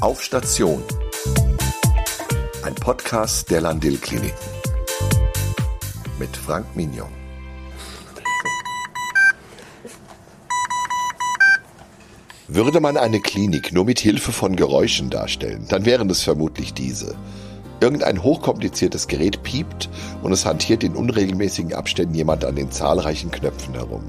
Auf Station. Ein Podcast der Landil Kliniken. Mit Frank Mignon. Würde man eine Klinik nur mit Hilfe von Geräuschen darstellen, dann wären es vermutlich diese. Irgendein hochkompliziertes Gerät piept und es hantiert in unregelmäßigen Abständen jemand an den zahlreichen Knöpfen herum.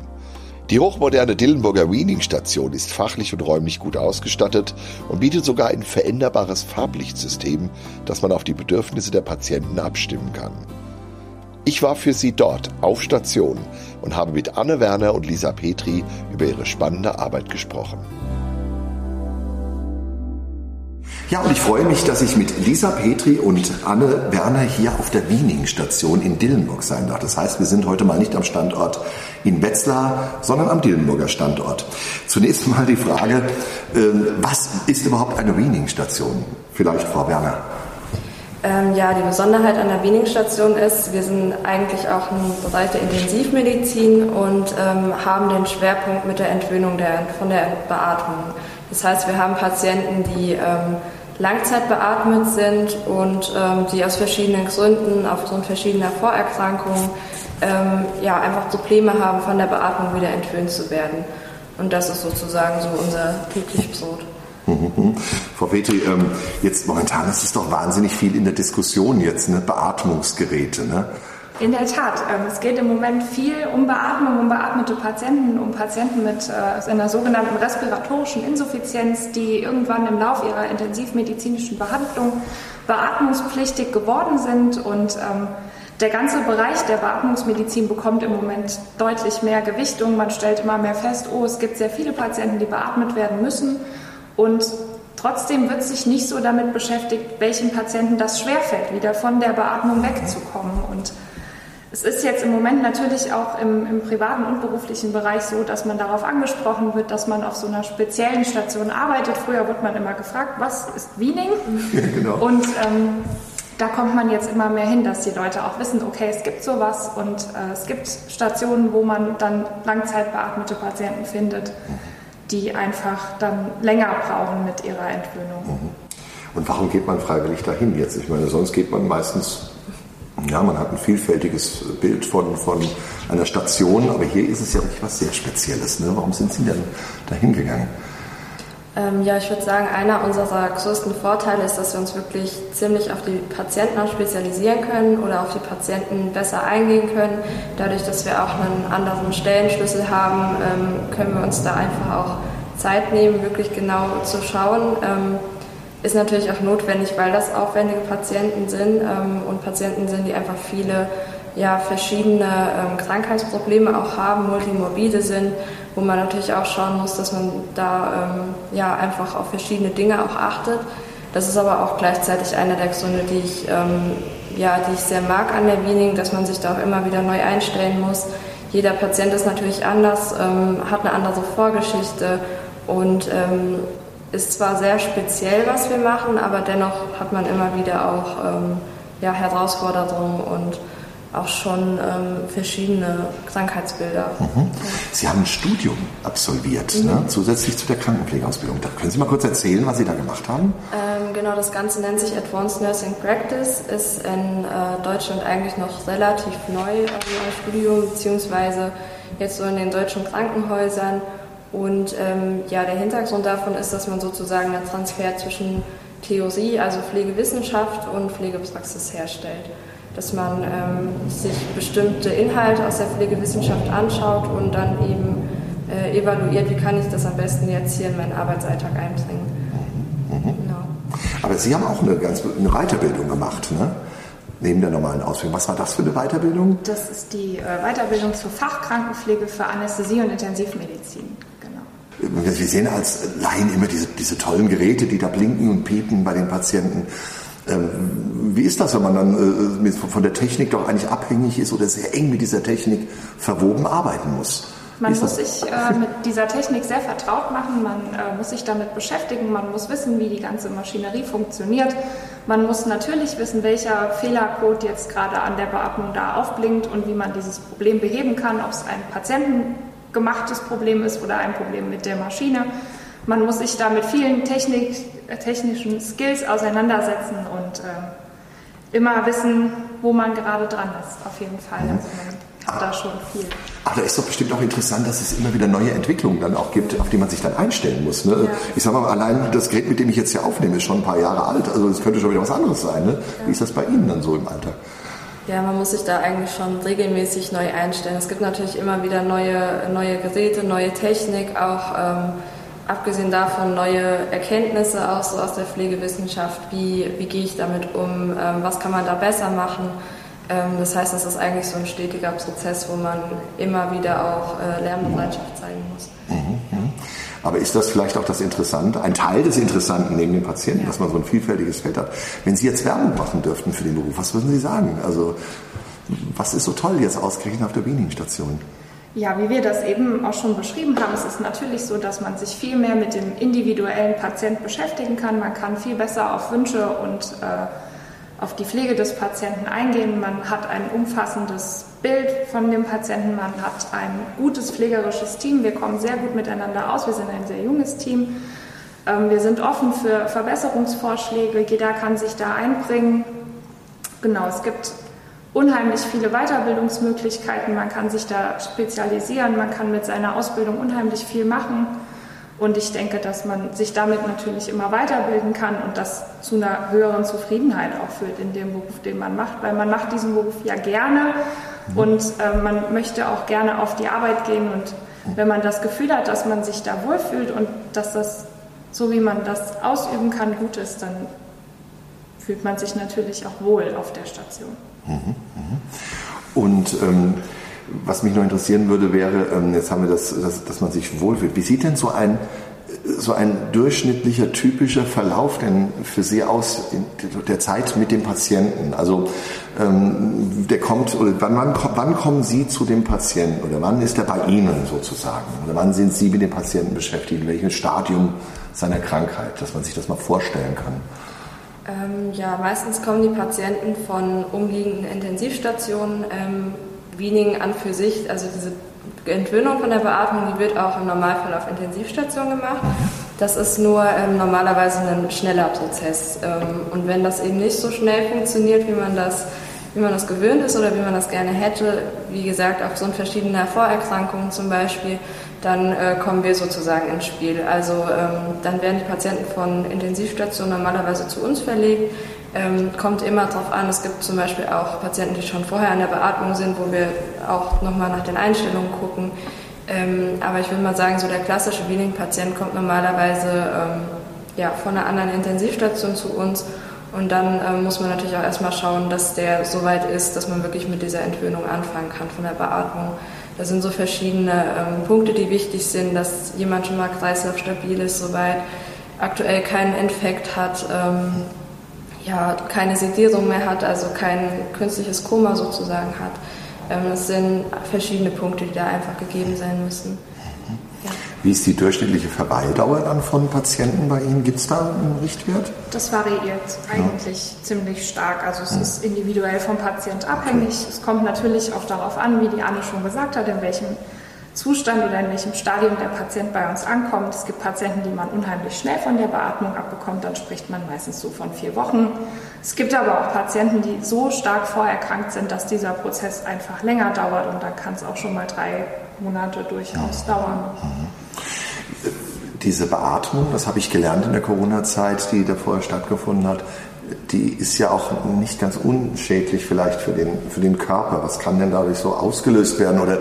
Die hochmoderne Dillenburger Weaning-Station ist fachlich und räumlich gut ausgestattet und bietet sogar ein veränderbares Farblichtsystem, das man auf die Bedürfnisse der Patienten abstimmen kann. Ich war für sie dort auf Station und habe mit Anne Werner und Lisa Petri über ihre spannende Arbeit gesprochen. Ja, und ich freue mich, dass ich mit Lisa Petri und Anne Werner hier auf der Wiening-Station in Dillenburg sein darf. Das heißt, wir sind heute mal nicht am Standort in Wetzlar, sondern am Dillenburger Standort. Zunächst mal die Frage, ähm, was ist überhaupt eine Wiening-Station? Vielleicht Frau Werner. Ähm, ja, die Besonderheit an der Wiening-Station ist, wir sind eigentlich auch ein Bereich der Intensivmedizin und ähm, haben den Schwerpunkt mit der Entwöhnung der, von der Beatmung. Das heißt, wir haben Patienten, die ähm, langzeitbeatmet sind und ähm, die aus verschiedenen Gründen, aufgrund verschiedener Vorerkrankungen, ähm, ja, einfach Probleme haben, von der Beatmung wieder entwöhnt zu werden. Und das ist sozusagen so unser täglich Brot. Frau Petri, ähm, jetzt momentan ist es doch wahnsinnig viel in der Diskussion jetzt, ne? Beatmungsgeräte. Ne? In der Tat. Ähm, es geht im Moment viel um Beatmung, um beatmete Patienten, um Patienten mit äh, einer sogenannten respiratorischen Insuffizienz, die irgendwann im Laufe ihrer intensivmedizinischen Behandlung beatmungspflichtig geworden sind. Und ähm, der ganze Bereich der Beatmungsmedizin bekommt im Moment deutlich mehr Gewichtung. Man stellt immer mehr fest, oh, es gibt sehr viele Patienten, die beatmet werden müssen. Und Trotzdem wird sich nicht so damit beschäftigt, welchen Patienten das schwerfällt, wieder von der Beatmung wegzukommen. Und es ist jetzt im Moment natürlich auch im, im, privaten und beruflichen Bereich so, dass man darauf angesprochen wird, dass man auf so einer speziellen Station arbeitet. Früher wird man immer gefragt, was ist Wiening? Genau. Und ähm, da kommt man jetzt immer mehr hin, dass die Leute auch wissen, okay, es gibt sowas und äh, es gibt Stationen, wo man dann langzeitbeatmete Patienten findet, die einfach dann länger brauchen mit ihrer Entwöhnung. Und warum geht man freiwillig dahin jetzt? Ich meine, sonst geht man meistens ja, man hat ein vielfältiges Bild von, von einer Station, aber hier ist es ja wirklich was sehr Spezielles. Ne? Warum sind Sie denn da hingegangen? Ähm, ja, ich würde sagen, einer unserer größten Vorteile ist, dass wir uns wirklich ziemlich auf die Patienten spezialisieren können oder auf die Patienten besser eingehen können. Dadurch, dass wir auch einen anderen Stellenschlüssel haben, ähm, können wir uns da einfach auch Zeit nehmen, wirklich genau zu schauen. Ähm, ist natürlich auch notwendig, weil das aufwendige Patienten sind ähm, und Patienten sind, die einfach viele ja, verschiedene ähm, Krankheitsprobleme auch haben, multimorbide sind, wo man natürlich auch schauen muss, dass man da ähm, ja, einfach auf verschiedene Dinge auch achtet. Das ist aber auch gleichzeitig einer der Gründe, die ich, ähm, ja, die ich sehr mag an der Wiening, dass man sich da auch immer wieder neu einstellen muss. Jeder Patient ist natürlich anders, ähm, hat eine andere Vorgeschichte und ähm, ist zwar sehr speziell, was wir machen, aber dennoch hat man immer wieder auch ähm, ja, Herausforderungen und auch schon ähm, verschiedene Krankheitsbilder. Mhm. Sie haben ein Studium absolviert, mhm. ne? zusätzlich zu der Krankenpflegeausbildung. Da können Sie mal kurz erzählen, was Sie da gemacht haben? Ähm, genau, das Ganze nennt sich Advanced Nursing Practice, ist in äh, Deutschland eigentlich noch relativ neu, also ein Studium, beziehungsweise jetzt so in den deutschen Krankenhäusern und ähm, ja, der Hintergrund davon ist, dass man sozusagen einen Transfer zwischen TOC, also Pflegewissenschaft und Pflegepraxis herstellt. Dass man ähm, sich bestimmte Inhalte aus der Pflegewissenschaft anschaut und dann eben äh, evaluiert, wie kann ich das am besten jetzt hier in meinen Arbeitsalltag einbringen. Mhm. Genau. Aber Sie haben auch eine, ganz, eine Weiterbildung gemacht, ne? neben der normalen Ausbildung. Was war das für eine Weiterbildung? Das ist die äh, Weiterbildung zur Fachkrankenpflege für Anästhesie und Intensivmedizin. Wir sehen als Laien immer diese, diese tollen Geräte, die da blinken und piepen bei den Patienten. Ähm, wie ist das, wenn man dann äh, von der Technik doch eigentlich abhängig ist oder sehr eng mit dieser Technik verwoben arbeiten muss? Man muss sich äh, mit dieser Technik sehr vertraut machen, man äh, muss sich damit beschäftigen, man muss wissen, wie die ganze Maschinerie funktioniert. Man muss natürlich wissen, welcher Fehlercode jetzt gerade an der Beatmung da aufblinkt und wie man dieses Problem beheben kann, ob es ein Patienten gemachtes Problem ist oder ein Problem mit der Maschine. Man muss sich da mit vielen Technik, technischen Skills auseinandersetzen und äh, immer wissen, wo man gerade dran ist, auf jeden Fall. Mhm. Also man hat da schon viel. Ach, da ist doch bestimmt auch interessant, dass es immer wieder neue Entwicklungen dann auch gibt, auf die man sich dann einstellen muss. Ne? Ja. Ich sage mal, allein das Gerät, mit dem ich jetzt hier aufnehme, ist schon ein paar Jahre alt. Also es könnte schon wieder was anderes sein. Ne? Ja. Wie ist das bei Ihnen dann so im Alltag? Ja, man muss sich da eigentlich schon regelmäßig neu einstellen. Es gibt natürlich immer wieder neue, neue Geräte, neue Technik, auch ähm, abgesehen davon neue Erkenntnisse auch so aus der Pflegewissenschaft. Wie, wie gehe ich damit um? Ähm, was kann man da besser machen? Ähm, das heißt, es ist eigentlich so ein stetiger Prozess, wo man immer wieder auch äh, Lernbereitschaft zeigen muss. Mhm, mhm. Aber ist das vielleicht auch das Interessante, ein Teil des Interessanten neben dem Patienten, ja. dass man so ein vielfältiges Feld hat? Wenn Sie jetzt Werbung machen dürften für den Beruf, was würden Sie sagen? Also, was ist so toll jetzt ausgerechnet auf der Beaming-Station? Ja, wie wir das eben auch schon beschrieben haben, es ist natürlich so, dass man sich viel mehr mit dem individuellen Patient beschäftigen kann. Man kann viel besser auf Wünsche und äh, auf die Pflege des Patienten eingehen. Man hat ein umfassendes Bild von dem Patienten, man hat ein gutes pflegerisches Team. Wir kommen sehr gut miteinander aus. Wir sind ein sehr junges Team. Ähm, wir sind offen für Verbesserungsvorschläge. Jeder kann sich da einbringen. Genau, es gibt unheimlich viele Weiterbildungsmöglichkeiten. Man kann sich da spezialisieren. Man kann mit seiner Ausbildung unheimlich viel machen. Und ich denke, dass man sich damit natürlich immer weiterbilden kann und das zu einer höheren Zufriedenheit auch führt in dem Beruf, den man macht, weil man macht diesen Beruf ja gerne mhm. und äh, man möchte auch gerne auf die Arbeit gehen und wenn man das Gefühl hat, dass man sich da wohlfühlt und dass das, so wie man das ausüben kann, gut ist, dann fühlt man sich natürlich auch wohl auf der Station. Mhm, mhm. Und ähm was mich noch interessieren würde, wäre, ähm, jetzt haben wir das, das, dass man sich wohlfühlt. Wie sieht denn so ein, so ein durchschnittlicher, typischer Verlauf denn für Sie aus in der Zeit mit dem Patienten? Also ähm, der kommt, oder wann, wann, wann kommen Sie zu dem Patienten oder wann ist er bei Ihnen sozusagen? Oder wann sind Sie mit dem Patienten beschäftigt? In welchem Stadium seiner Krankheit, dass man sich das mal vorstellen kann? Ähm, ja, meistens kommen die Patienten von umliegenden Intensivstationen. Ähm, Wiening an für sich, also diese Entwöhnung von der Beatmung, die wird auch im Normalfall auf Intensivstation gemacht. Das ist nur ähm, normalerweise ein schneller Prozess. Ähm, und wenn das eben nicht so schnell funktioniert, wie man das wie man das gewöhnt ist oder wie man das gerne hätte, wie gesagt, aufgrund verschiedener Vorerkrankungen zum Beispiel, dann äh, kommen wir sozusagen ins Spiel. Also ähm, dann werden die Patienten von Intensivstationen normalerweise zu uns verlegt. Ähm, kommt immer darauf an, es gibt zum Beispiel auch Patienten, die schon vorher an der Beatmung sind, wo wir auch nochmal nach den Einstellungen gucken. Ähm, aber ich würde mal sagen, so der klassische Wheeling-Patient kommt normalerweise ähm, ja, von einer anderen Intensivstation zu uns. Und dann ähm, muss man natürlich auch erstmal schauen, dass der so weit ist, dass man wirklich mit dieser Entwöhnung anfangen kann von der Beatmung. Da sind so verschiedene ähm, Punkte, die wichtig sind, dass jemand schon mal kreislaufstabil ist, soweit aktuell keinen Infekt hat, ähm, ja, keine Sedierung mehr hat, also kein künstliches Koma sozusagen hat. Ähm, es sind verschiedene Punkte, die da einfach gegeben sein müssen. Wie ist die durchschnittliche Verweildauer dann von Patienten bei Ihnen? Gibt es da einen Richtwert? Das variiert eigentlich ja. ziemlich stark. Also es ja. ist individuell vom Patient abhängig. Okay. Es kommt natürlich auch darauf an, wie die Anne schon gesagt hat, in welchem Zustand oder in welchem Stadium der Patient bei uns ankommt. Es gibt Patienten, die man unheimlich schnell von der Beatmung abbekommt, dann spricht man meistens so von vier Wochen. Es gibt aber auch Patienten, die so stark vorerkrankt sind, dass dieser Prozess einfach länger dauert und dann kann es auch schon mal drei Monate durchaus mhm. dauern. Diese Beatmung, das habe ich gelernt in der Corona-Zeit, die da vorher stattgefunden hat, die ist ja auch nicht ganz unschädlich vielleicht für den, für den Körper. Was kann denn dadurch so ausgelöst werden? Oder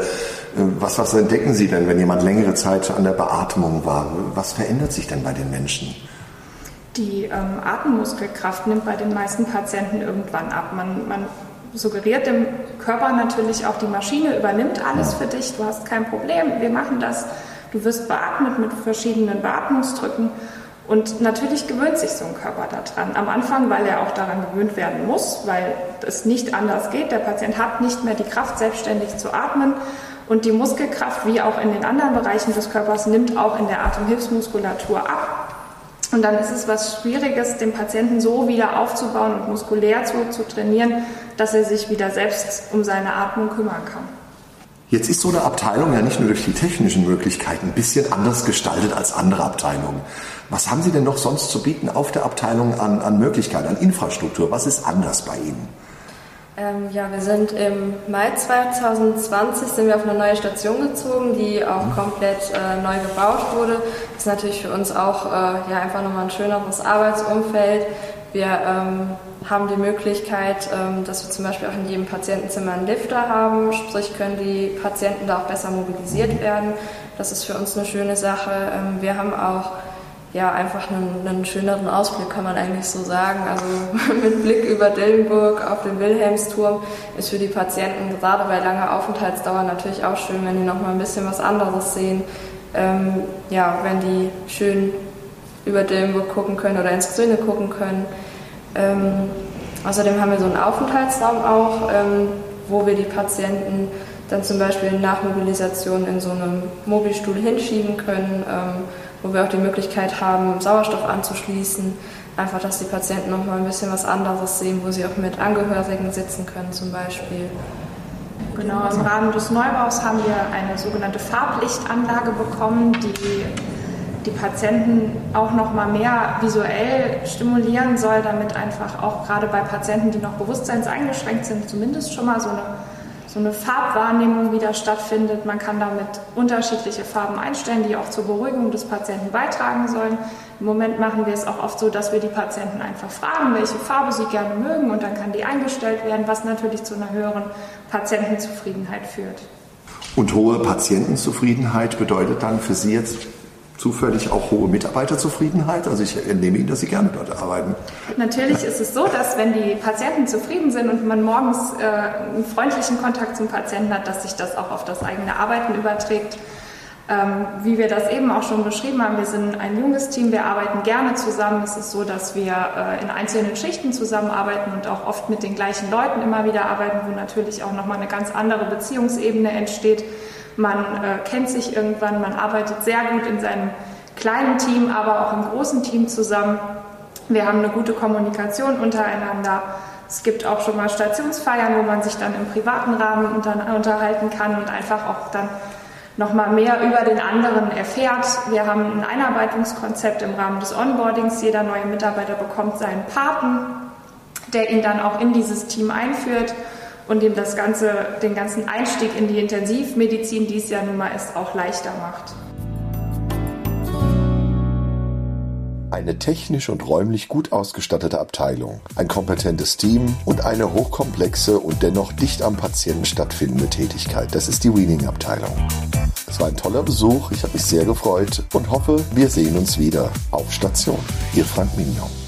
was, was entdecken Sie denn, wenn jemand längere Zeit an der Beatmung war? Was verändert sich denn bei den Menschen? Die ähm, Atemmuskelkraft nimmt bei den meisten Patienten irgendwann ab. Man, man, suggeriert dem Körper natürlich auch, die Maschine übernimmt alles für dich, du hast kein Problem, wir machen das. Du wirst beatmet mit verschiedenen Beatmungsdrücken. Und natürlich gewöhnt sich so ein Körper daran. Am Anfang, weil er auch daran gewöhnt werden muss, weil es nicht anders geht. Der Patient hat nicht mehr die Kraft, selbstständig zu atmen. Und die Muskelkraft, wie auch in den anderen Bereichen des Körpers, nimmt auch in der Atemhilfsmuskulatur ab. Und dann ist es was Schwieriges, den Patienten so wieder aufzubauen und muskulär zu, zu trainieren, dass er sich wieder selbst um seine Atmung kümmern kann. Jetzt ist so eine Abteilung ja nicht nur durch die technischen Möglichkeiten ein bisschen anders gestaltet als andere Abteilungen. Was haben Sie denn noch sonst zu bieten auf der Abteilung an, an Möglichkeiten, an Infrastruktur? Was ist anders bei Ihnen? Ähm, ja, wir sind im Mai 2020 sind wir auf eine neue Station gezogen, die auch mhm. komplett äh, neu gebaut wurde. Das ist natürlich für uns auch äh, ja, einfach nochmal ein schöneres Arbeitsumfeld. Wir ähm, haben die Möglichkeit, ähm, dass wir zum Beispiel auch in jedem Patientenzimmer einen Lifter haben, sprich können die Patienten da auch besser mobilisiert werden. Das ist für uns eine schöne Sache. Ähm, wir haben auch ja, einfach einen, einen, schöneren Ausblick, kann man eigentlich so sagen. Also mit Blick über Dillenburg auf den Wilhelmsturm ist für die Patienten gerade bei langer Aufenthaltsdauer natürlich auch schön, wenn die nochmal ein bisschen was anderes sehen. Ähm, ja, wenn die schön über Dillenburg gucken können oder ins Grüne gucken können. Ähm, außerdem haben wir so einen Aufenthaltsraum auch, ähm, wo wir die Patienten dann zum Beispiel nach Mobilisation in so einem Mobilstuhl hinschieben können. Wo wir auch die Möglichkeit haben, Sauerstoff anzuschließen. Einfach, dass die Patienten noch mal ein bisschen was anderes sehen, wo sie auch mit Angehörigen sitzen können zum Beispiel. Genau, im Rahmen des Neubaus haben wir eine sogenannte Farblichtanlage bekommen, die die Patienten auch noch mal mehr visuell stimulieren soll, damit einfach auch gerade bei Patienten, die noch bewusstseinseingeschränkt sind, zumindest schon mal so eine so eine Farbwahrnehmung wieder stattfindet. Man kann damit unterschiedliche Farben einstellen, die auch zur Beruhigung des Patienten beitragen sollen. Im Moment machen wir es auch oft so, dass wir die Patienten einfach fragen, welche Farbe sie gerne mögen und dann kann die eingestellt werden, was natürlich zu einer höheren Patientenzufriedenheit führt. Und hohe Patientenzufriedenheit bedeutet dann für Sie jetzt zufällig auch hohe Mitarbeiterzufriedenheit? Also ich entnehme Ihnen, dass Sie gerne dort arbeiten. Natürlich ist es so, dass wenn die Patienten zufrieden sind und man morgens äh, einen freundlichen Kontakt zum Patienten hat, dass sich das auch auf das eigene Arbeiten überträgt. Ähm, wie wir das eben auch schon beschrieben haben, wir sind ein junges Team, wir arbeiten gerne zusammen. Es ist so, dass wir äh, in einzelnen Schichten zusammenarbeiten und auch oft mit den gleichen Leuten immer wieder arbeiten, wo natürlich auch nochmal eine ganz andere Beziehungsebene entsteht. Man äh, kennt sich irgendwann, man arbeitet sehr gut in seinem kleinen Team, aber auch im großen Team zusammen. Wir haben eine gute Kommunikation untereinander. Es gibt auch schon mal Stationsfeiern, wo man sich dann im privaten Rahmen unter, unterhalten kann und einfach auch dann noch mal mehr über den anderen erfährt. Wir haben ein Einarbeitungskonzept im Rahmen des Onboardings. Jeder neue Mitarbeiter bekommt seinen Paten, der ihn dann auch in dieses Team einführt und ihm das Ganze, den ganzen Einstieg in die Intensivmedizin, die es ja nun mal ist, auch leichter macht. Eine technisch und räumlich gut ausgestattete Abteilung, ein kompetentes Team und eine hochkomplexe und dennoch dicht am Patienten stattfindende Tätigkeit. Das ist die Weaning-Abteilung. Es war ein toller Besuch, ich habe mich sehr gefreut und hoffe, wir sehen uns wieder auf Station. Ihr Frank Mignon.